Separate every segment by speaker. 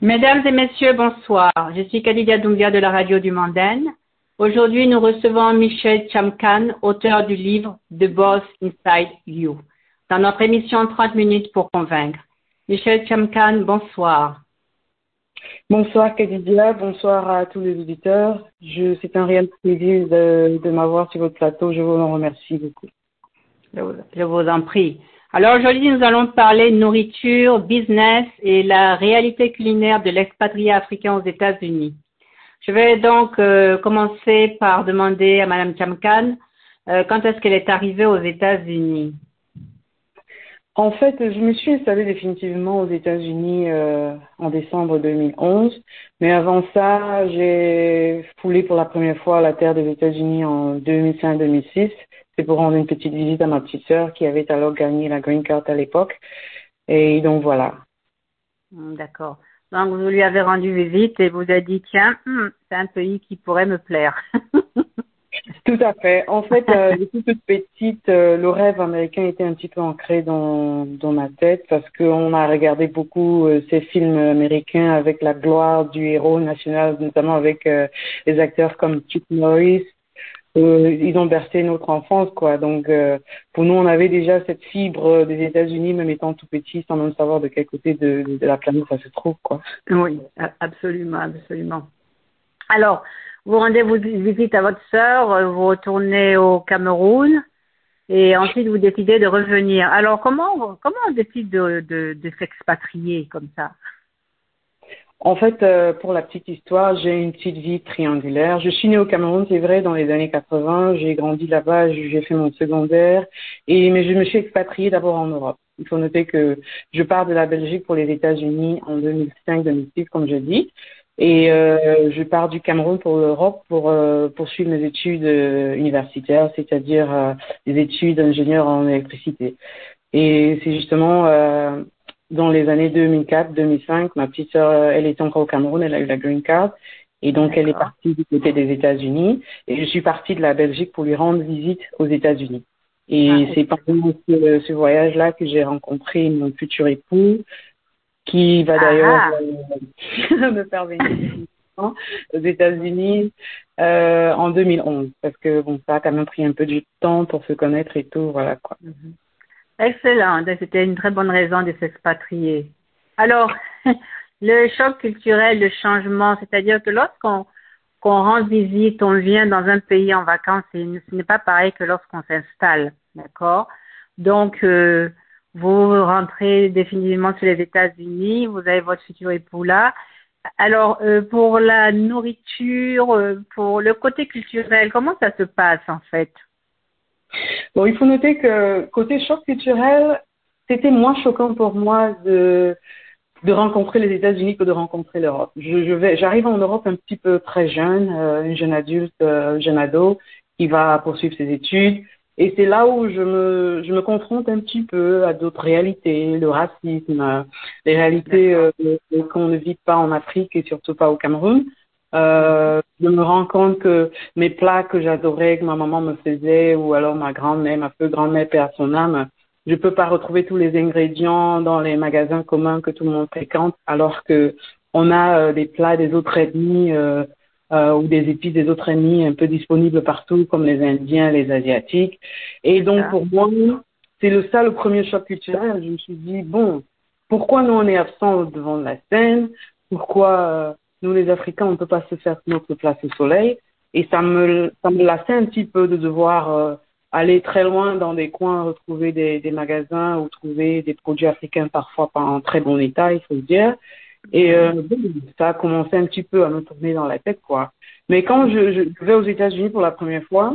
Speaker 1: Mesdames et messieurs, bonsoir. Je suis Kadidia Doumbia de la radio du Mandaine. Aujourd'hui, nous recevons Michel Chamkan, auteur du livre The Boss Inside You, dans notre émission 30 minutes pour convaincre. Michel Chamkan, bonsoir.
Speaker 2: Bonsoir Kadidia, bonsoir à tous les auditeurs. C'est un réel plaisir de, de m'avoir sur votre plateau. Je vous en remercie beaucoup.
Speaker 1: Je vous en prie. Alors aujourd'hui, nous allons parler nourriture, business et la réalité culinaire de l'expatrié africain aux États-Unis. Je vais donc euh, commencer par demander à Madame Chamkan euh, quand est-ce qu'elle est arrivée aux États-Unis?
Speaker 2: En fait, je me suis installée définitivement aux États-Unis euh, en décembre 2011, mais avant ça, j'ai foulé pour la première fois la terre des États-Unis en 2005-2006 c'est pour rendre une petite visite à ma petite sœur qui avait alors gagné la Green Card à l'époque. Et donc voilà.
Speaker 1: Hmm, d'accord. Donc vous lui avez rendu visite et vous avez dit tiens, hmm, c'est un pays qui pourrait me plaire.
Speaker 2: Tout à fait. En fait, euh, depuis toute petite, euh, le rêve américain était un petit peu ancré dans, dans ma tête parce qu'on a regardé beaucoup euh, ces films américains avec la gloire du héros national, notamment avec euh, les acteurs comme Chuck Norris, euh, ils ont bercé notre enfance, quoi. Donc, euh, pour nous, on avait déjà cette fibre des États-Unis, même étant tout petit, sans même savoir de quel côté de, la planète ça se trouve, quoi.
Speaker 1: Oui, absolument, absolument. Alors, vous rendez vous visite à votre sœur, vous retournez au Cameroun, et ensuite vous décidez de revenir. Alors, comment comment on décide de, de, de s'expatrier comme ça?
Speaker 2: En fait, euh, pour la petite histoire, j'ai une petite vie triangulaire. Je suis née au Cameroun, c'est vrai, dans les années 80. J'ai grandi là-bas, j'ai fait mon secondaire, et mais je me suis expatriée d'abord en Europe. Il faut noter que je pars de la Belgique pour les États-Unis en 2005-2006, comme je dis, et euh, je pars du Cameroun pour l'Europe pour euh, poursuivre mes études euh, universitaires, c'est-à-dire euh, des études d'ingénieur en électricité. Et c'est justement dans les années 2004-2005, ma petite sœur, euh, elle était encore au Cameroun, elle a eu la green card. Et donc, elle est partie du côté des États-Unis. Et je suis partie de la Belgique pour lui rendre visite aux États-Unis. Et ah, c'est pendant ce, ce voyage-là que j'ai rencontré mon futur époux, qui va d'ailleurs ah. euh, me faire venir aux États-Unis euh, en 2011. Parce que bon, ça a quand même pris un peu du temps pour se connaître et tout, voilà quoi. Mm-hmm.
Speaker 1: Excellent, c'était une très bonne raison de s'expatrier. Alors, le choc culturel, le changement, c'est-à-dire que lorsqu'on qu'on rend visite, on vient dans un pays en vacances, ce n'est pas pareil que lorsqu'on s'installe, d'accord? Donc, euh, vous rentrez définitivement sur les États-Unis, vous avez votre futur époux là. Alors, euh, pour la nourriture, euh, pour le côté culturel, comment ça se passe en fait?
Speaker 2: Bon, il faut noter que côté choc culturel, c'était moins choquant pour moi de de rencontrer les États-Unis que de rencontrer l'Europe. Je, je vais, j'arrive en Europe un petit peu très jeune, euh, une jeune adulte, euh, jeune ado qui va poursuivre ses études. Et c'est là où je me, je me confronte un petit peu à d'autres réalités, le racisme, les réalités euh, qu'on ne vit pas en Afrique et surtout pas au Cameroun. Euh, je me rends compte que mes plats que j'adorais, que ma maman me faisait, ou alors ma grand-mère, ma peu grand-mère, père son âme, je peux pas retrouver tous les ingrédients dans les magasins communs que tout le monde fréquente, alors que on a euh, des plats des autres ethnies euh, euh, ou des épices des autres ethnies un peu disponibles partout, comme les Indiens, les Asiatiques. Et donc pour moi, c'est le ça le premier choc culturel. Je me suis dit bon, pourquoi nous on est absent devant la scène? Pourquoi euh, nous, les Africains, on ne peut pas se faire notre place au soleil. Et ça me, ça me lassait un petit peu de devoir euh, aller très loin dans des coins, retrouver des, magasins ou trouver des produits africains parfois pas en très bon état, il faut le dire. Et euh, ça a commencé un petit peu à me tourner dans la tête, quoi. Mais quand je, je vais aux États-Unis pour la première fois,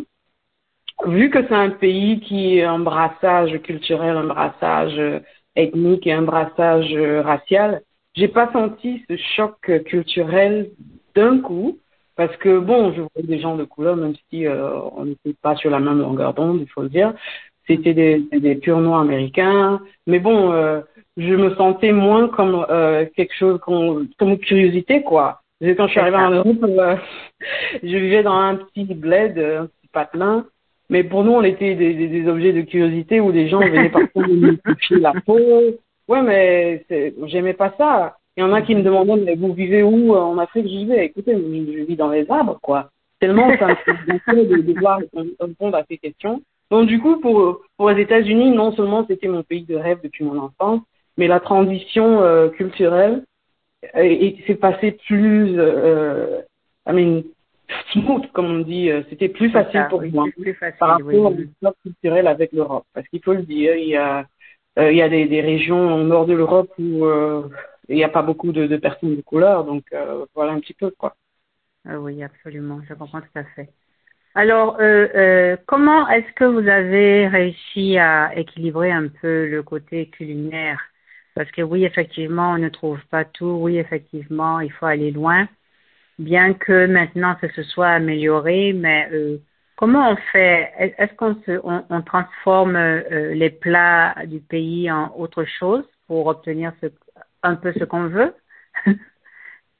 Speaker 2: vu que c'est un pays qui est un brassage culturel, un brassage euh, ethnique et un brassage racial, j'ai pas senti ce choc culturel d'un coup parce que bon, je voyais des gens de couleur, même si euh, on n'était pas sur la même longueur d'onde, il faut le dire. C'était des, des purs noirs américains, mais bon, euh, je me sentais moins comme euh, quelque chose comme, comme curiosité quoi. Quand je suis arrivée en Europe, euh, je vivais dans un petit bled, un petit patelin, mais pour nous, on était des, des, des objets de curiosité où des gens venaient parfois nous toucher la peau, Ouais, mais j'aimais pas ça. Il y en a qui me demandaient, mais vous vivez où en Afrique? Je dis, écoutez, je vis dans les arbres, quoi. Tellement ça me fait de, de devoir répondre à ces questions. Donc du coup, pour, pour les États-Unis, non seulement c'était mon pays de rêve depuis mon enfance, mais la transition euh, culturelle s'est passée plus, euh, I mean, smooth, comme on dit. Euh, c'était plus facile pour moi
Speaker 1: plus facile,
Speaker 2: par rapport
Speaker 1: oui.
Speaker 2: au bloc culturel avec l'Europe. Parce qu'il faut le dire, il y a, euh, il y a des, régions au nord de l'Europe où euh, il n'y a pas beaucoup de, personnes de couleur. Donc euh, voilà un petit peu quoi.
Speaker 1: Ah oui, absolument, je comprends tout à fait. Alors, euh, euh, comment est-ce que vous avez réussi à équilibrer un peu le côté culinaire? Parce que oui, effectivement, on ne trouve pas tout. Oui, effectivement, il faut aller loin. Bien que maintenant, ça se soit amélioré, mais euh, comment on fait? Est-ce qu'on on, transforme euh, les plats du pays en autre chose pour obtenir un peu ce qu'on veut?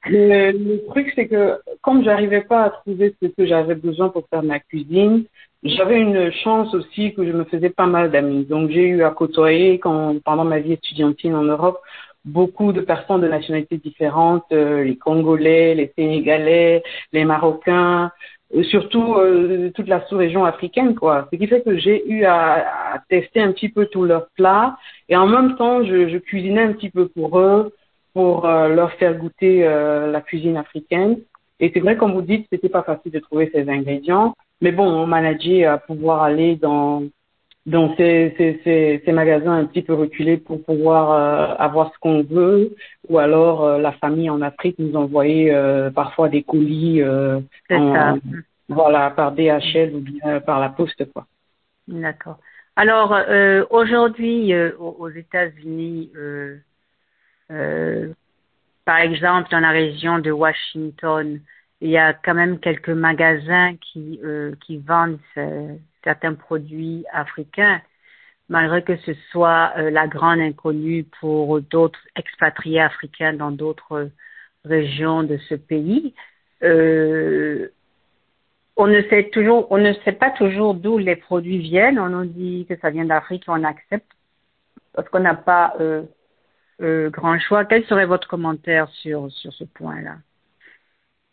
Speaker 2: Le, truc, c'est que comme j'arrivais pas à trouver ce que j'avais besoin pour faire ma cuisine, j'avais une chance aussi que je me faisais pas mal d'amis. Donc j'ai eu à côtoyer pendant ma vie étudiantine en Europe beaucoup de personnes de nationalités différentes, euh, les Congolais, les Sénégalais, les Marocains, surtout euh, toute la sous-région africaine, quoi. Ce qui fait que j'ai eu à, à, tester un petit peu tous leurs plats et en même temps, je, je cuisinais un petit peu pour eux, pour euh, leur faire goûter euh, la cuisine africaine. Et c'est vrai, comme vous dites, c'était pas facile de trouver ces ingrédients, mais bon, on manageait à pouvoir aller dans dans ces, ces, ces, ces, magasins un petit peu reculés pour pouvoir euh, avoir ce qu'on veut, ou alors euh, la famille en Afrique nous envoyait euh, parfois des colis en, voilà, par DHL ou bien par la poste. quoi.
Speaker 1: D'accord. Alors, aujourd'hui, aux États-Unis, par exemple, dans la région de Washington, il y a quand même quelques magasins qui, qui vendent certains produits africains, malgré que ce soit euh, la grande inconnue pour d'autres expatriés africains dans d'autres régions de ce pays. Euh, on ne sait toujours, on ne sait pas toujours d'où les produits viennent. On nous dit que ça vient d'Afrique, on accepte parce qu'on n'a pas euh, euh, grand choix. Quel serait votre commentaire sur sur ce point-là?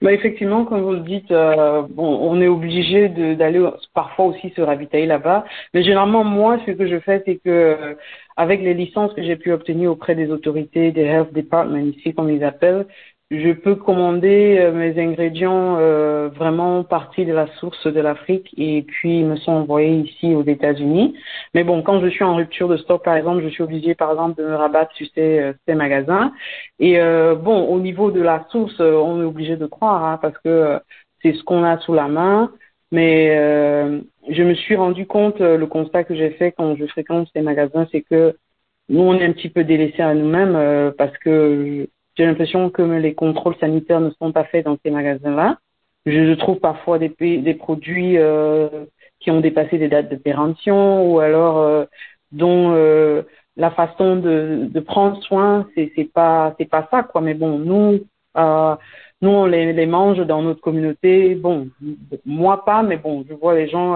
Speaker 2: Bah effectivement, comme vous le dites, euh, bon, on est obligé d'aller parfois aussi se ravitailler là-bas. Mais généralement, moi, ce que je fais, c'est que avec les licences que j'ai pu obtenir auprès des autorités, des health departments ici, comme ils appellent, je peux commander euh, mes ingrédients euh, vraiment partis de la source de l'Afrique et puis me sont envoyés ici aux États-Unis. Mais bon, quand je suis en rupture de stock, par exemple, je suis obligée, par exemple, de me rabattre sur ces, euh, ces magasins. Et euh, bon, au niveau de la source, euh, on est obligé de croire hein, parce que c'est ce qu'on a sous la main. Mais je me suis rendu compte, le constat que j'ai fait quand je fréquente ces magasins, c'est que nous, on est un petit peu délaissés à nous-mêmes parce que j'ai l'impression que les contrôles sanitaires ne sont pas faits dans ces magasins-là. Je trouve parfois des, produits euh, qui ont dépassé des dates de péremption ou alors euh, dont euh, la façon de, prendre soin, c'est c'est pas c'est pas ça quoi. Mais bon, nous nous on les, les mange dans notre communauté. Bon, moi pas, mais bon, je vois les gens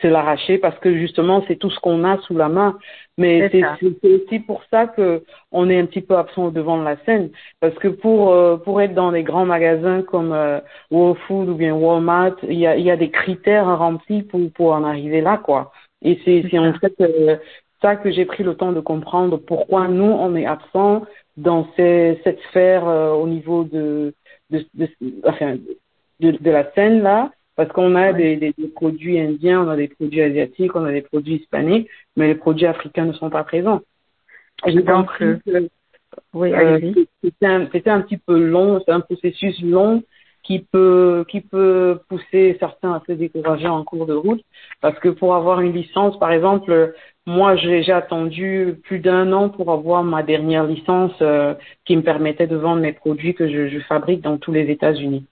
Speaker 2: se l'arracher parce que justement c'est tout ce qu'on a sous la main. Mais c'est aussi pour ça que on est un petit peu absent au devant de la scène parce que pour euh, pour être dans des grands magasins comme euh, Whole Food ou bien Walmart, il y a y a des critères remplis pour pour en arriver là quoi. Et c'est c'est en fait euh, ça que j'ai pris le temps de comprendre pourquoi nous on est absent dans ces, cette sphère euh, au niveau de de, de, enfin, de de la scène là parce qu'on a ouais. des, des, des, produits indiens, on a des produits asiatiques, on a des produits hispaniques, mais les produits africains ne sont pas présents.
Speaker 1: J'ai compris que oui, euh,
Speaker 2: c'était un, un, petit peu long, c'est un processus long qui peut, qui peut pousser certains à se décourager en cours de route, parce que pour avoir une licence, par exemple, moi j'ai attendu plus d'un an pour avoir ma dernière licence euh, qui me permettait de vendre mes produits que je, je fabrique dans tous les États-Unis.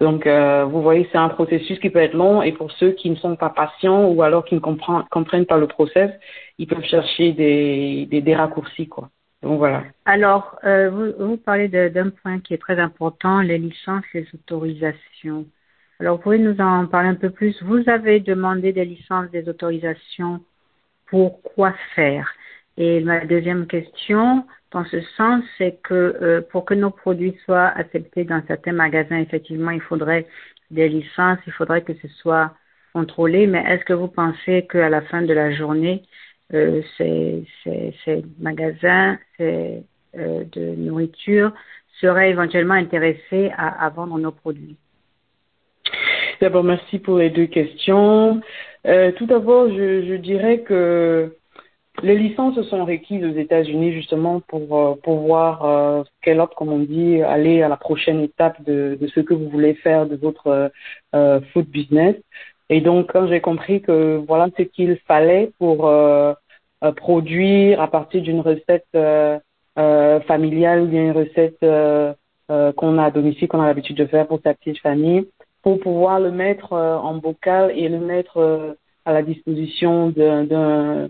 Speaker 2: Donc, euh, vous voyez, c'est un processus qui peut être long et pour ceux qui ne sont pas patients ou alors qui ne comprennent, comprennent pas le process, ils peuvent chercher des, des, des raccourcis, quoi. Donc, voilà.
Speaker 1: Alors, euh, vous, vous parlez d'un point qui est très important, les licences, les autorisations. Alors, vous pouvez nous en parler un peu plus? Vous avez demandé des licences, des autorisations pour quoi faire? Et ma deuxième question, dans ce sens, c'est que euh, pour que nos produits soient acceptés dans certains magasins, effectivement, il faudrait des licences, il faudrait que ce soit contrôlé. Mais est-ce que vous pensez qu'à la fin de la journée, euh, ces, ces, ces, magasins ces, euh, de nourriture seraient éventuellement intéressés à, à vendre nos produits?
Speaker 2: D'abord, merci pour les deux questions. Euh, tout d'abord, je, je, dirais que les licences sont requises aux États-Unis justement pour euh, pouvoir euh, scale up, comme on dit, aller à la prochaine étape de, de ce que vous voulez faire de votre euh, food business. Et donc, quand j'ai compris que voilà ce qu'il fallait pour euh, euh, produire à partir d'une recette euh, familiale ou bien une recette qu'on a à domicile, qu'on a l'habitude de faire pour sa petite famille, pour pouvoir le mettre en bocal et le mettre à la disposition d'un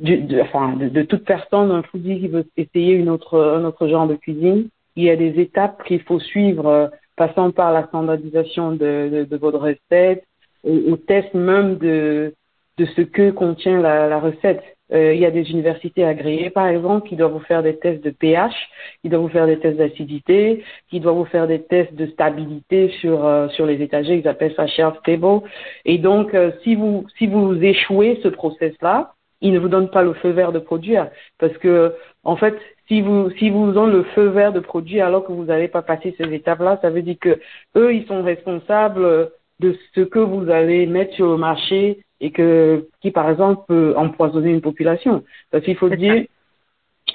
Speaker 2: de, enfin, de, toute personne, un foodie qui veut essayer une autre, un autre genre de cuisine, il y a des étapes qu'il faut suivre, passant par la standardisation de, de, votre recette, au, test même de, de ce que contient la, la recette. Euh, il y a des universités agréées, par exemple, qui doivent vous faire des tests de pH, qui doivent vous faire des tests d'acidité, qui doivent vous faire des tests de stabilité sur euh, sur les étagers, ils appellent ça shelf stable. Et donc, euh, si vous si vous échouez ce process-là, ils ne vous donnent pas le feu vert de produire, parce que en fait, si vous si vous ont le feu vert de produire alors que vous n'avez pas passé ces étapes-là, ça veut dire que eux, ils sont responsables de ce que vous allez mettre sur le marché et que qui par exemple peut empoisonner une population. Parce qu'il faut dire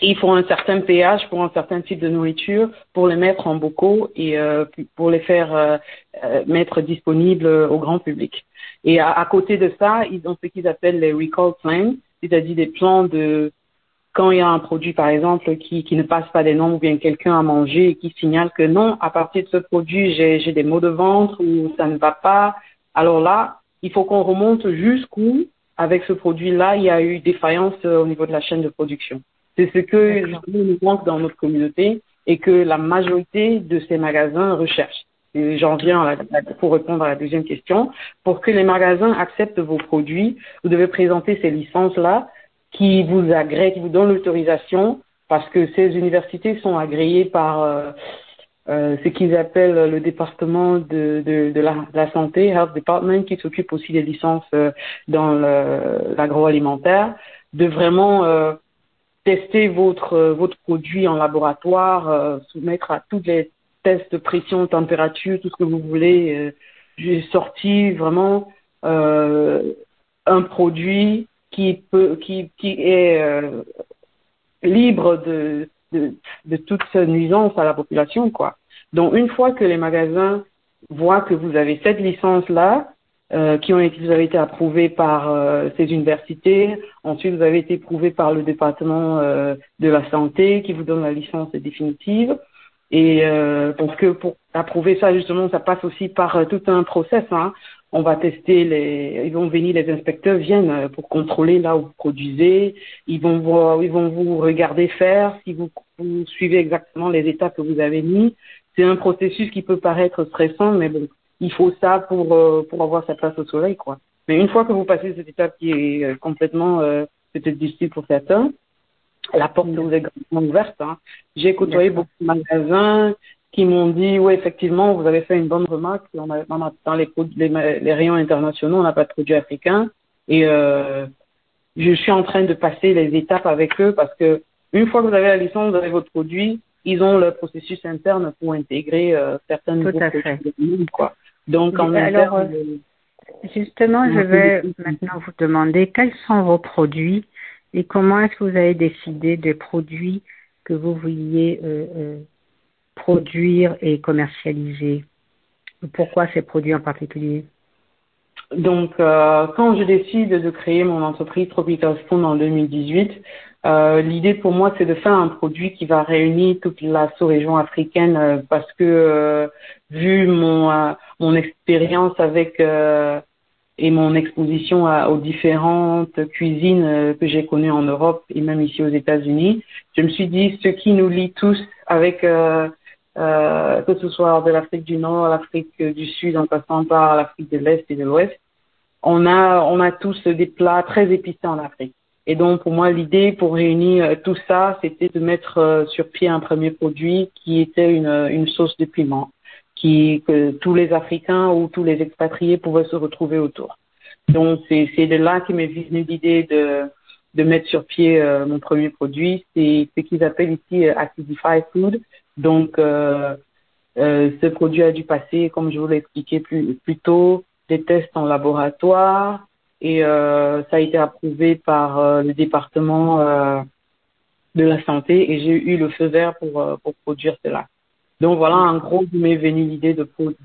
Speaker 2: il faut un certain pH pour un certain type de nourriture pour les mettre en bocaux et euh, pour les faire euh, euh, mettre disponibles au grand public. Et à, à, côté de ça, ils ont ce qu'ils appellent les recall plans, c'est-à-dire des plans de quand il y a un produit, par exemple, qui, qui ne passe pas des normes ou bien quelqu'un a mangé et qui signale que non, à partir de ce produit, j'ai des maux de ventre ou ça ne va pas, alors là, il faut qu'on remonte jusqu'où, avec ce produit-là, il y a eu défaillance euh, au niveau de la chaîne de production. C'est ce que nous manque dans notre communauté et que la majorité de ces magasins recherchent. J'en viens pour répondre à la deuxième question. Pour que les magasins acceptent vos produits, vous devez présenter ces licences-là qui vous agréent, qui vous donnent l'autorisation, parce que ces universités sont agréées par euh, euh, ce qu'ils appellent le département de, la, santé, Health Department, qui s'occupe aussi des licences euh, dans l'agroalimentaire, de vraiment tester votre produit en laboratoire, soumettre à tous les tests pression, température, tout ce que vous voulez. J'ai sorti vraiment un produit qui peut qui qui est libre de de, de toute nuisance à la population, quoi. Donc, une fois que les magasins voient que vous avez cette licence-là, euh, qui ont été, vous avez été approuvé par euh, ces universités, ensuite vous avez été approuvé par le département euh, de la santé qui vous donne la licence définitive. Et euh, parce que pour approuver ça justement, ça passe aussi par euh, tout un process. Hein. On va tester les, ils vont venir, les inspecteurs viennent euh, pour contrôler là où vous produisez. Ils vont voir, ils vont vous regarder faire si vous, vous suivez exactement les étapes que vous avez mis. C'est un processus qui peut paraître stressant, mais bon, il faut ça pour pour avoir sa place au soleil, quoi. Mais une fois que vous passez cette étape qui est complètement peut-être difficile pour certains, la porte vous est grandement ouverte. Hein. J'ai côtoyé beaucoup de magasins qui m'ont dit, oui, effectivement, vous avez fait une bonne remarque. On a, on a dans les, les, les, rayons internationaux, on n'a pas de produits africains. Et euh, je suis en train de passer les étapes avec eux parce que une fois que vous avez la licence, vous avez votre produit, ils ont le processus interne pour intégrer euh, certains
Speaker 1: Tout à fait.
Speaker 2: quoi. Donc, en
Speaker 1: Alors, interne, euh, justement, je vais maintenant vous demander quels sont vos produits et comment est-ce que vous avez décidé des produits que vous vouliez euh, euh, produire et commercialiser? Pourquoi ces produits en particulier?
Speaker 2: Donc, euh, quand je décide de créer mon entreprise Tropical Spoon en 2018, euh, l'idée pour moi, c'est de faire un produit qui va réunir toute la sous-région africaine parce que vu mon mon expérience avec et mon exposition à, aux différentes cuisines euh, que j'ai connues en Europe et même ici aux États-Unis, je me suis dit ce qui nous lie tous avec euh, euh, que ce soit de l'Afrique du Nord, l'Afrique du Sud, en passant par l'Afrique de l'Est et de l'Ouest, on a on a tous des plats très épicés en Afrique. Et donc, pour moi, l'idée pour réunir tout ça, c'était de mettre sur pied un premier produit qui était une, une sauce de piment, qui, que tous les Africains ou tous les expatriés pouvaient se retrouver autour. Donc, c'est de là qu'est m'est venue l'idée de, de mettre sur pied euh, mon premier produit. C'est ce qu'ils appellent ici euh, Acidify Food. Donc, euh, euh, ce produit a dû passer, comme je vous l'ai expliqué plus, plus tôt, des tests en laboratoire et euh, ça a été approuvé par euh, le département de la santé et j'ai eu le feu vert pour, pour produire cela. Donc voilà, en gros, vous m'est venue l'idée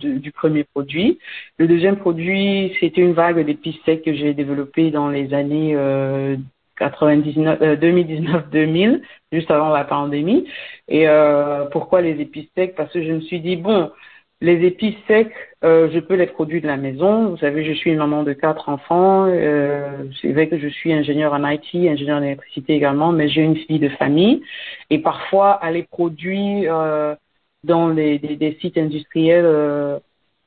Speaker 2: du premier produit. Le deuxième produit, c'était une vague d'épices secs que j'ai développée dans les années euh, 2019-2000, euh, juste avant la pandémie. Et euh, pourquoi les épices secs Parce que je me suis dit, bon, les épices secs, euh, je peux les produire de la maison. Vous savez, je suis une maman de quatre enfants. Euh, c'est vrai que je suis ingénieur en IT, ingénieur en électricité également, mais j'ai une fille de famille. Et parfois, aller produire euh, dans les, des, des sites industriels, euh,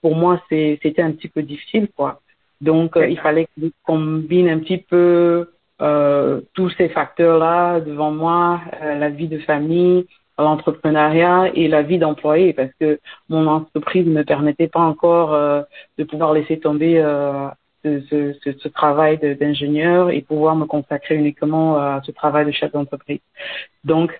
Speaker 2: pour moi, c'était un petit peu difficile, quoi. Donc, euh, il fallait que je combine un petit peu euh, tous ces facteurs-là devant moi, la vie de famille, l'entrepreneuriat et la vie d'employé, parce que mon entreprise ne me permettait pas encore de pouvoir laisser tomber ce, ce, ce, travail d'ingénieur et pouvoir me consacrer uniquement à ce travail de chef d'entreprise. Donc,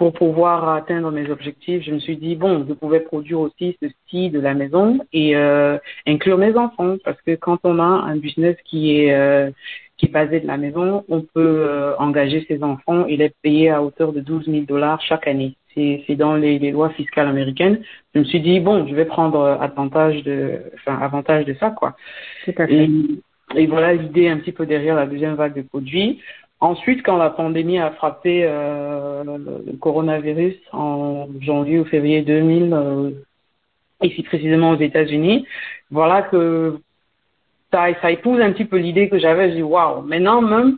Speaker 2: pour pouvoir atteindre mes objectifs, je me suis dit bon, je pouvais produire aussi ceci de la maison et euh, inclure mes enfants parce que quand on a un business qui est euh, qui est basé de la maison, on peut euh, engager ses enfants et les payer à hauteur de 12 000 dollars chaque année. C'est dans les, les, lois fiscales américaines. Je me suis dit bon, je vais prendre avantage de enfin avantage de ça quoi. Et, et voilà l'idée un petit peu derrière la deuxième vague de produits. Ensuite, quand la pandémie a frappé euh, le coronavirus en janvier ou février 2000, euh, ici précisément aux États-Unis, voilà que ça, ça épouse un petit peu l'idée que j'avais. Je dis waouh, maintenant même,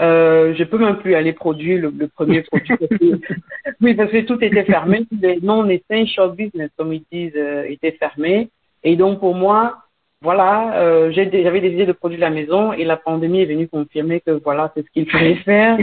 Speaker 2: euh, je peux même plus aller produire le, le premier produit. oui, parce que tout était fermé, les non-essential business, comme ils disent, euh, étaient fermés. Et donc pour moi, voilà, euh, j'avais décidé de produire la maison et la pandémie est venue confirmer que voilà, c'est ce qu'il fallait faire.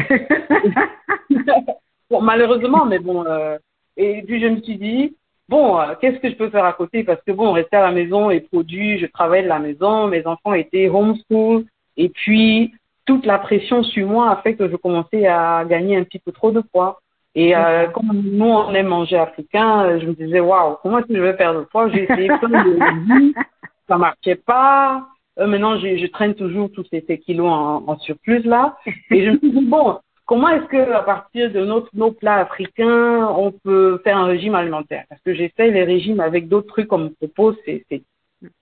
Speaker 2: bon, malheureusement, mais bon. Euh, et puis je me suis dit, bon, euh, qu'est-ce que je peux faire à côté? Parce que bon, rester à la maison et produire, je travaillais de la maison, mes enfants étaient homeschool et puis toute la pression sur moi a fait que je commençais à gagner un petit peu trop de poids. Et euh, comme nous, on aime manger africain, je me disais, waouh, comment est-ce que je vais perdre de poids? J'ai essayé plein de ça marchait pas. Euh, maintenant, je, traîne toujours tous ces, kilos en, surplus là. Et je me suis dit, bon, comment est-ce que à partir de notre, nos plats africains, on peut faire un régime alimentaire? Parce que j'essaie les régimes avec d'autres trucs comme me propose. C'est,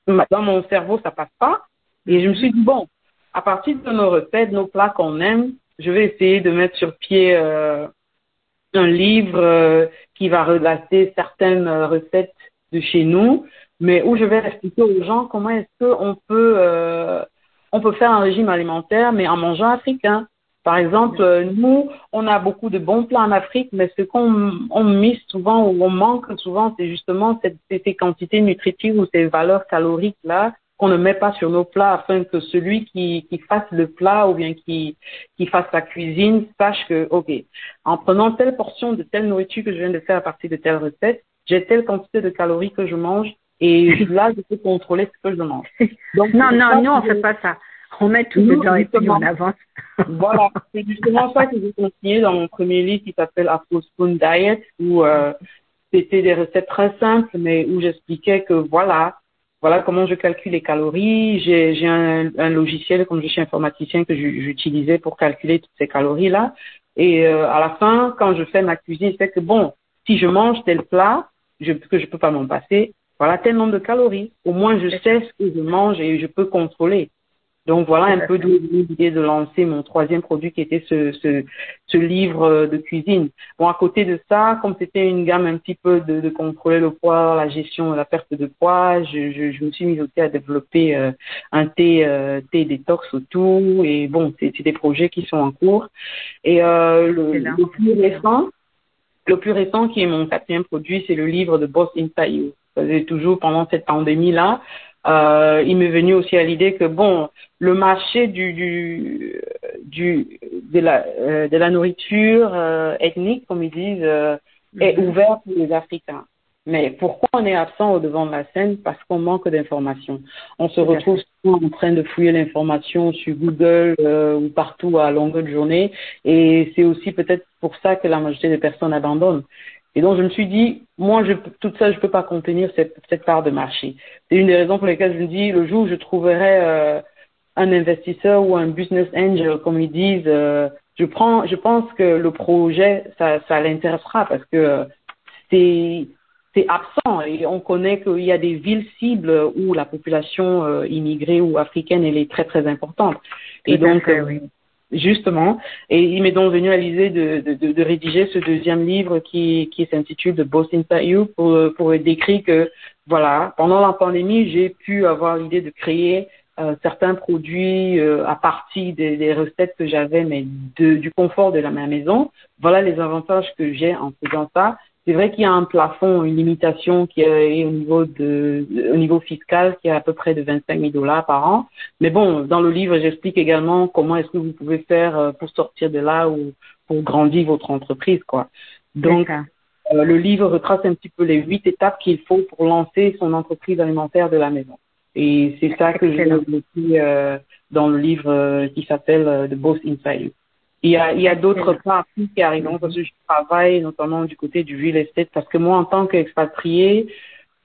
Speaker 2: dans mon cerveau, ça passe pas. Et je me suis dit, bon, à partir de nos recettes, nos plats qu'on aime, je vais essayer de mettre sur pied euh, un livre euh, qui va relater certaines recettes de chez nous mais où je vais expliquer aux gens comment est-ce qu'on peut, euh, on peut faire un régime alimentaire, mais en mangeant africain. Par exemple, nous, on a beaucoup de bons plats en Afrique, mais ce qu'on on mise souvent ou on manque souvent, c'est justement cette, ces quantités nutritives ou ces valeurs caloriques-là qu'on ne met pas sur nos plats afin que celui qui, qui fasse le plat ou bien qui, qui fasse la cuisine sache que, OK, en prenant telle portion de telle nourriture que je viens de faire à partir de telle recette, j'ai telle quantité de calories que je mange et là, je peux contrôler ce que je mange.
Speaker 1: Donc, non, non, nous, on fait pas ça. On met tout dedans et puis on avance.
Speaker 2: voilà, c'est justement ça que j'ai continué dans mon premier livre qui s'appelle Afro Spoon Diet, où euh, c'était des recettes très simples, mais où j'expliquais que voilà, voilà comment je calcule les calories. J'ai, j'ai un, un, logiciel, comme je suis informaticien, que j'utilisais pour calculer toutes ces calories-là. Et euh, à la fin, quand je fais ma cuisine, c'est que bon, si je mange tel plat, je, que je peux pas m'en passer, voilà tel nombre de calories. Au moins, je sais ce que je mange et je peux contrôler. Donc voilà un peu l'idée de lancer mon troisième produit qui était ce, ce, ce, livre de cuisine. Bon, à côté de ça, comme c'était une gamme un petit peu de, de, contrôler le poids, la gestion de la perte de poids, je, je, je me suis mise aussi à développer euh, un thé, euh, thé détox autour. Et bon, c'est des projets qui sont en cours. Et euh, le, le, plus récent, le plus récent qui est mon quatrième produit, c'est le livre de Boss Inside You toujours pendant cette pandémie-là, euh, il m'est venu aussi à l'idée que bon, le marché du, du, du de la euh, de la nourriture euh, ethnique, comme ils disent, est mhm. ouvert pour les Africains. Mais pourquoi on est absent au devant de la scène? Parce qu'on manque d'informations. On se retrouve souvent en train de fouiller l'information sur Google ou partout à longueur de journée. Et c'est aussi peut-être pour ça que la majorité des personnes abandonnent. Et donc, je me suis dit, moi, je, tout ça, je ne peux pas contenir cette, cette part de marché. C'est une des raisons pour lesquelles je me dis, le jour où je trouverai euh, un investisseur ou un business angel, comme ils disent, euh, je prends, je pense que le projet, ça, ça l'intéressera parce que euh, c'est c'est absent et on connaît qu'il y a des villes cibles où la population immigrée ou africaine elle est très très importante. Et donc, oui. Justement, et il m'est donc venu à l'idée de, de, rédiger ce deuxième livre qui, qui s'intitule The Boss Inside You pour, pour décrire que, voilà, pendant la pandémie, j'ai pu avoir l'idée de créer euh, certains produits euh, à partir des, recettes que j'avais, mais de, du confort de la, ma maison. Voilà les avantages que j'ai en faisant ça. C'est vrai qu'il y a un plafond, une limitation qui est au niveau de, au niveau fiscal qui est à peu près de 25 000 dollars par an. Mais bon, dans le livre, j'explique également comment est-ce que vous pouvez faire euh, pour sortir de là ou pour grandir votre entreprise, quoi. Donc, euh, le livre retrace un petit peu les huit étapes qu'il faut pour lancer son entreprise alimentaire de la maison. Et c'est ça que j'ai noté euh, dans le livre euh, qui s'appelle The Boss Inside il y a, il y a d'autres parties qui arrivent parce que je travaille notamment du côté du real estate parce que moi, en tant qu'expatrié,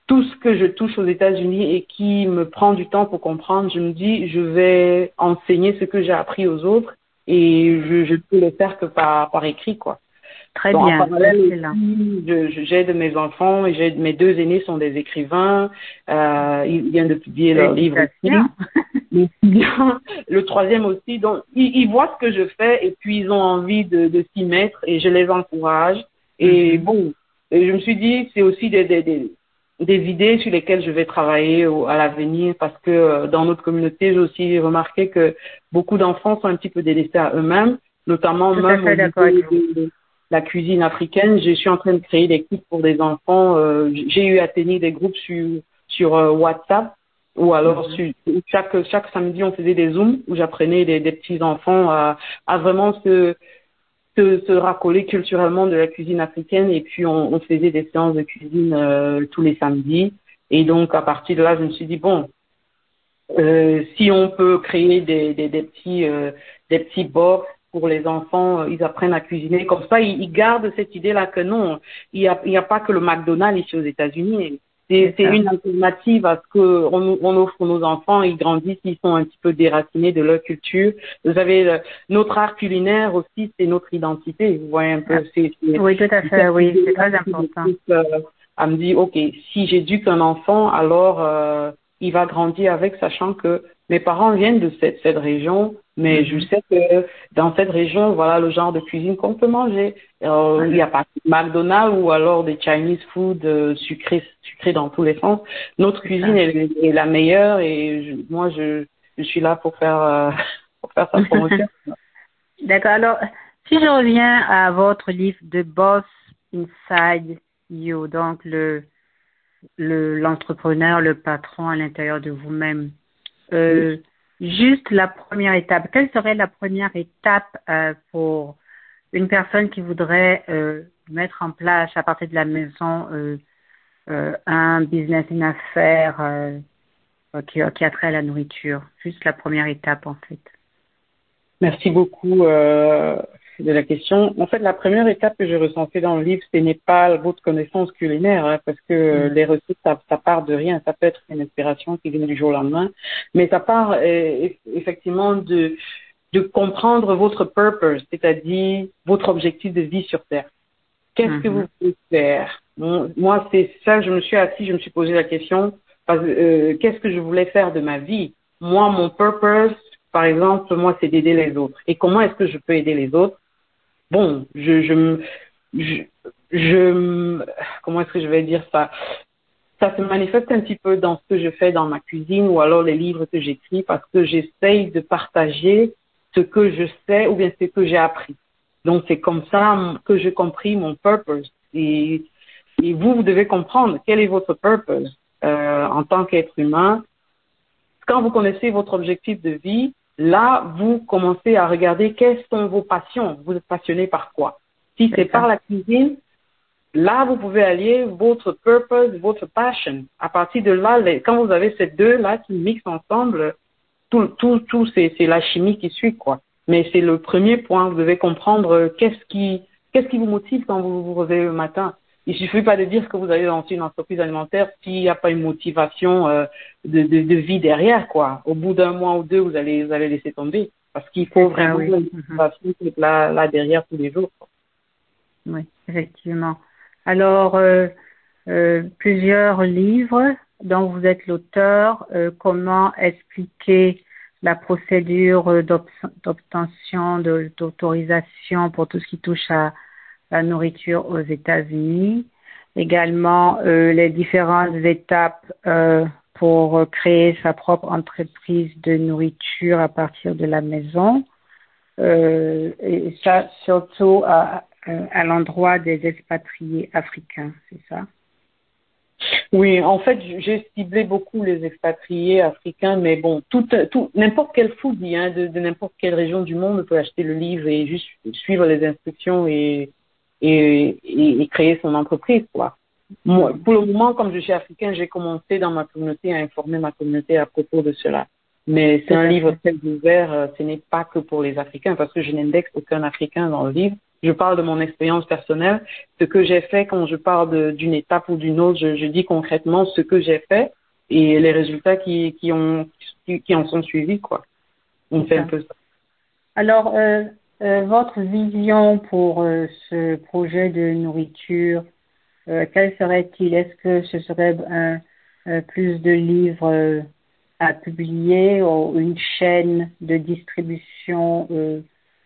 Speaker 2: tout ce que je touche aux États-Unis et qui me prend du temps pour comprendre, je me dis, je vais enseigner ce que j'ai appris aux autres et je, je peux le faire que par, par écrit, quoi.
Speaker 1: Très bien. En parallèle,
Speaker 2: j'aide mes enfants et mes deux aînés sont des écrivains. Euh, ils viennent de publier leur livre le troisième aussi. Donc, ils, voient ce que je fais et puis ils ont envie de, de s'y mettre et je les encourage. Et mhm. bon, et je me suis dit, c'est aussi des, des, des, des, idées sur lesquelles je vais travailler à l'avenir parce que euh, dans notre communauté, j'ai aussi remarqué que beaucoup d'enfants sont un petit peu délaissés à eux-mêmes, notamment même de, la cuisine africaine. Je suis en train de créer des kits pour des enfants. Euh, j'ai eu à tenir des groupes sur, sur euh, WhatsApp ou alors, mhm. chaque, chaque samedi, on faisait des zooms où j'apprenais des, des petits enfants à, à vraiment se, se, se, racoler culturellement de la cuisine africaine. Et puis, on, on faisait des séances de cuisine euh, tous les samedis. Et donc, à partir de là, je me suis dit, bon, si on peut créer des, des, des petits, des petits box pour les enfants, euh, ils apprennent à cuisiner. Comme ça, ils, ils gardent cette idée-là que non, il n'y a, il y a pas que le McDonald's ici aux États-Unis. C'est une alternative à ce qu'on on offre nos enfants. Ils grandissent, ils sont un petit peu déracinés de leur culture. Vous avez notre art culinaire aussi, c'est notre identité. Vous voyez un peu.
Speaker 1: oui, tout à fait. Oui, c'est très important. Euh,
Speaker 2: à me dire, ok, si j'éduque un enfant, alors euh, il va grandir avec, sachant que mes parents viennent de cette, cette région, mais je sais que dans cette région, voilà le genre de cuisine qu'on peut manger. Euh, il n'y a pas de McDonald's ou alors des Chinese food euh, sucrés, sucrés dans tous les sens. Notre cuisine est, est la meilleure et moi, je, je suis là pour faire, euh, pour faire sa promotion.
Speaker 1: D'accord. Alors, si je reviens à votre livre The Boss Inside You, donc le l'entrepreneur, le, patron à l'intérieur de vous-même. Euh, Juste la première étape. Quelle serait la première étape euh, pour une personne qui voudrait euh, mettre en place à partir de la maison un business, une affaire qui, qui a trait à la nourriture? Juste la première étape en fait.
Speaker 2: Merci beaucoup de la question. En fait, la première étape que j'ai ressentie dans le livre, ce n'est pas votre connaissance culinaire, hein, parce que mm. les recettes, ça, ça, part de rien. Ça peut être une inspiration qui vient du jour au lendemain, mais ça part euh, effectivement de, de comprendre votre purpose, c'est-à-dire votre objectif de vie sur Terre. Qu'est-ce que mm-hmm. vous voulez faire? Moi, c'est ça, je me suis assis, je me suis posé la question, euh, qu'est-ce que je voulais faire de ma vie? Moi, mon purpose, par exemple, moi, c'est d'aider les autres. Et comment est-ce que je peux aider les autres? Bon, je, je, je, comment est-ce que je vais dire ça? Ça se manifeste un petit peu dans ce que je fais dans ma cuisine ou alors les livres que j'écris parce que j'essaye de partager ce que je sais ou bien ce que j'ai appris. Donc c'est comme ça que j'ai compris mon purpose. Et, et, vous, vous devez comprendre quel est votre purpose euh, en tant qu'être humain. Quand vous connaissez votre objectif de vie, là, vous commencez à regarder quelles sont vos passions. Vous êtes passionné par quoi? Si c'est par la cuisine, là, vous pouvez allier votre purpose, votre passion. À partir de là, quand vous avez ces deux-là qui mixent ensemble, tout, tout, tout c'est la chimie qui suit, quoi. Mais c'est le premier point. Vous devez comprendre qu'est-ce qui, qu'est-ce qui vous motive quand vous vous réveillez le matin. Il suffit pas de dire que vous allez lancer une entreprise alimentaire s'il n'y a pas une motivation euh, de, de, de, vie derrière, quoi. Au bout d'un mois ou deux, vous allez, vous allez laisser tomber. Parce qu'il faut vraiment une mhm. motivation là, là derrière tous les jours. Quoi.
Speaker 1: Oui, effectivement. Alors, euh, euh, plusieurs livres dont vous êtes l'auteur, comment expliquer la procédure d'obtention d'autorisation pour tout ce qui touche à la nourriture aux États-Unis, également euh, les différentes étapes euh, pour créer sa propre entreprise de nourriture à partir de la maison, euh, et ça surtout à, l'endroit des expatriés africains, c'est ça?
Speaker 2: Oui, en fait, j'ai ciblé beaucoup les expatriés africains, mais bon, tout n'importe quel foodie hein, de, de n'importe quelle région du monde peut acheter le livre et juste suivre les instructions et, et, et, créer son entreprise, quoi. Moi, pour le moment, comme je suis africain, j'ai commencé dans ma communauté à informer ma communauté à propos de cela. Mais c'est un livre très ouvert, euh, ce n'est pas que pour les Africains, parce que je n'indexe aucun Africain dans le livre je parle de mon expérience personnelle, ce que j'ai fait quand je parle d'une étape ou d'une autre, je, dis concrètement ce que j'ai fait et les résultats qui, qui, ont, qui, en sont suivis, quoi. On fait un peu ça.
Speaker 1: Alors, euh, euh, votre vision pour euh, ce projet de nourriture, quel serait-il? Est-ce que ce serait un, plus de livres à publier ou une chaîne de distribution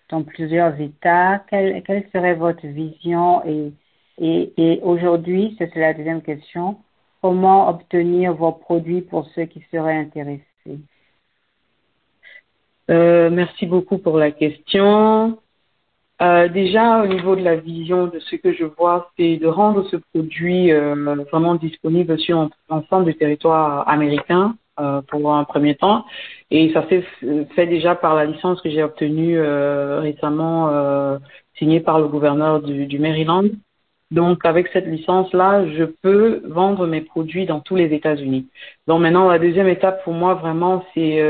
Speaker 1: dans plusieurs États? Quelle, quelle serait votre vision? Et, et, et aujourd'hui, c'est la deuxième question, comment obtenir vos produits pour ceux qui seraient intéressés?
Speaker 2: Euh, Merci beaucoup pour la question. Euh, déjà, au niveau de la vision de ce que je vois, c'est de rendre ce produit euh, vraiment disponible sur l'ensemble du territoire américain euh, pour un premier temps. Et ça s'est fait déjà par la licence que j'ai obtenue euh, récemment, euh, signée par le gouverneur du, du Maryland. Donc, avec cette licence-là, je peux vendre mes produits dans tous les États-Unis. Donc, maintenant, la deuxième étape pour moi, vraiment, c'est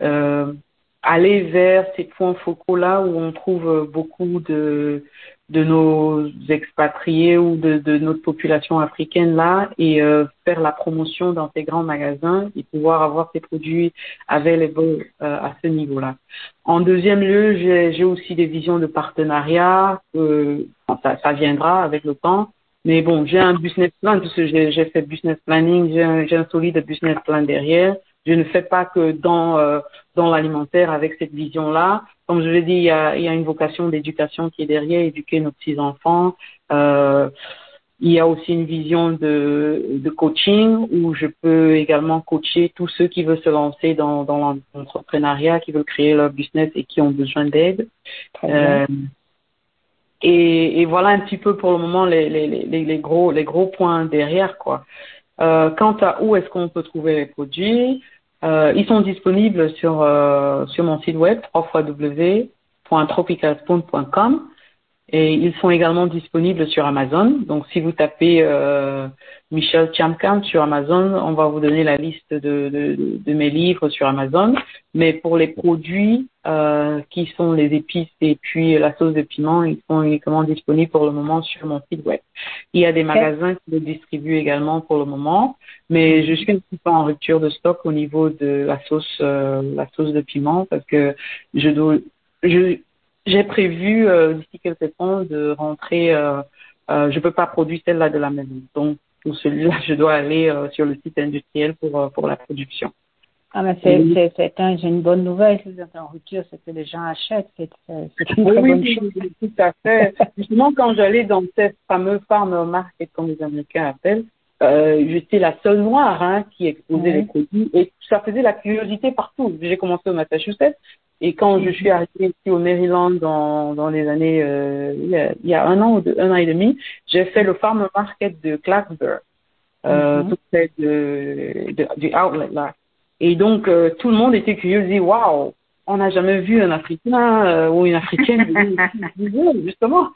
Speaker 2: aller vers ces points focaux-là où on trouve beaucoup de, de nos expatriés ou de, de notre population africaine là et euh, faire la promotion dans ces grands magasins et pouvoir avoir ces produits available euh, à ce niveau-là. En deuxième lieu, j'ai aussi des visions de partenariat. Euh, ça, ça, viendra avec le temps. Mais bon, j'ai un business plan parce que j'ai fait business planning, j'ai un, un solide business plan derrière. Je ne fais pas que dans euh, dans l'alimentaire avec cette vision-là. Comme je l'ai dit, il y a, il y a une vocation d'éducation qui est derrière, éduquer nos petits enfants. Euh, il y a aussi une vision de, de coaching où je peux également coacher tous ceux qui veulent se lancer dans, dans l'entrepreneuriat, qui veulent créer leur business et qui ont besoin d'aide. Euh, et, et, voilà un petit peu pour le moment les, les, les, les gros les gros points derrière quoi. Euh, quant à où est-ce qu'on peut trouver les produits, euh, ils sont disponibles sur, euh, sur mon site web www.tropicalspoon.com et ils sont également disponibles sur Amazon. Donc si vous tapez euh, Michel Chamkamp sur Amazon, on va vous donner la liste de, de, de, mes livres sur Amazon. Mais pour les produits euh, qui sont les épices et puis la sauce de piment, ils sont uniquement disponibles pour le moment sur mon site web. Il y a des magasins qui le distribuent également pour le moment, mais je suis un petit peu en rupture de stock au niveau de la sauce, euh, la sauce de piment parce que je dois, je, j'ai prévu euh, d'ici quelques temps de rentrer. Euh, euh, je peux pas produire celle-là de la maison, donc pour celui-là, je dois aller euh, sur le site industriel pour euh, pour la production.
Speaker 1: Ah mais c'est c'est c'est un, j'ai une bonne nouvelle. Si vous êtes en rupture, c'est que les gens achètent. C'est c'est une
Speaker 2: très oui, bonne chose. Tout à fait. Justement, quand j'allais dans cette fameuse farmer market, comme les Américains appellent, euh, j'étais la seule noire hein, qui exposait les produits et ça faisait la curiosité partout. J'ai commencé au Massachusetts et quand je suis arrivée ici au Maryland dans, dans les années, euh, il, y a, il, y a, un an ou deux, un an et demi, j'ai fait le farm market de Clarksburg, euh, mm -hmm. tout près de, de, du outlet là. Et donc, euh, tout le monde était curieux, dit, waouh, on n'a jamais vu un Africain euh, ou une Africaine justement.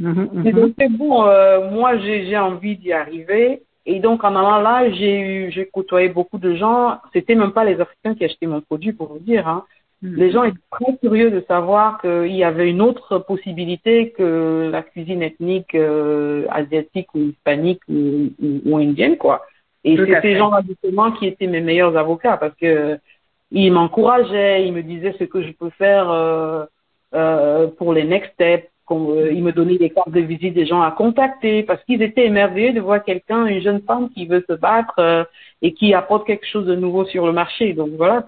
Speaker 2: Mhm, mhm. Et donc, c'est bon, euh, moi, j'ai envie d'y arriver. Et donc, en allant là, j'ai eu, j'ai côtoyé beaucoup de gens. C'était même pas les Africains qui achetaient mon produit, pour vous dire. Hein. Mhm. Les gens étaient très curieux de savoir qu'il y avait une autre possibilité que la cuisine ethnique asiatique ou hispanique ou, ou indienne, quoi. Et c'est ces gens-là justement qui étaient mes meilleurs avocats parce que ils m'encourageaient, ils me disaient ce que je peux faire euh, euh, pour les next steps. Euh, ils me donnaient des cartes de visite des gens à contacter parce qu'ils étaient émerveillés de voir quelqu'un, une jeune femme qui veut se battre euh, et qui apporte quelque chose de nouveau sur le marché. Donc voilà.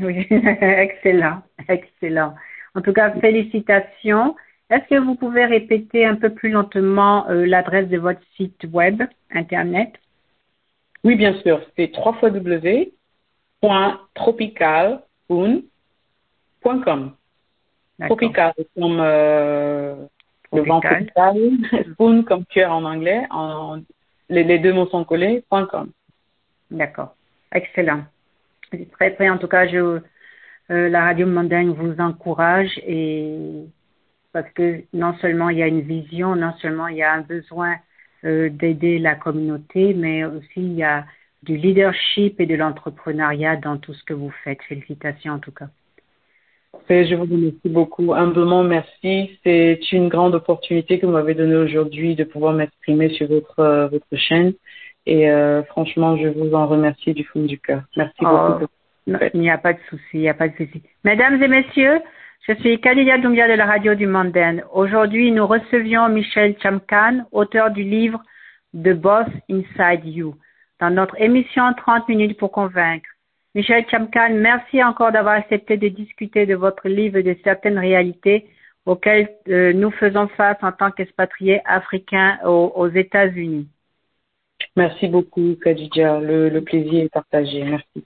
Speaker 1: Oui, excellent, excellent. En tout cas, félicitations. Est-ce que vous pouvez répéter un peu plus lentement l'adresse de votre site web, Internet?
Speaker 2: Oui, bien sûr. C'est www.tropicalpoon.com. Tropical comme euh, le vent tropical, spoon comme en anglais. En, les, deux mots sont collés. .com.
Speaker 1: D'accord. Excellent. Très, très, en tout cas, je, euh, la radio mondaine vous encourage et parce que non seulement il y a une vision, non seulement il y a un besoin euh, d'aider la communauté, mais aussi il y a du leadership et de l'entrepreneuriat dans tout ce que vous faites. Félicitations en tout cas.
Speaker 2: Je vous remercie beaucoup. Humblement, merci. C'est une grande opportunité que vous m'avez donnée aujourd'hui de pouvoir m'exprimer sur votre, euh, votre chaîne. Et euh, franchement, je vous en remercie du fond du cœur. Merci oh, beaucoup.
Speaker 1: il n'y a pas de souci, il n'y a pas de souci. Mesdames et messieurs, je suis Kadidia Doumbia de la radio du Manden. Aujourd'hui, nous recevions Michel Chamkan, auteur du livre The Boss Inside You, dans notre émission 30 minutes pour convaincre. Michel Chamkan, merci encore d'avoir accepté de discuter de votre livre et de certaines réalités auxquelles euh, nous faisons face en tant qu'expatriés africains aux, États-Unis.
Speaker 2: Merci beaucoup, Khadija. le plaisir est partagé. Merci.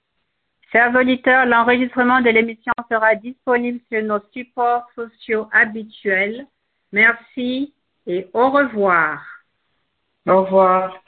Speaker 1: Chers auditeurs, l'enregistrement de l'émission sera disponible sur nos supports sociaux habituels. Merci et au revoir.
Speaker 2: Au revoir.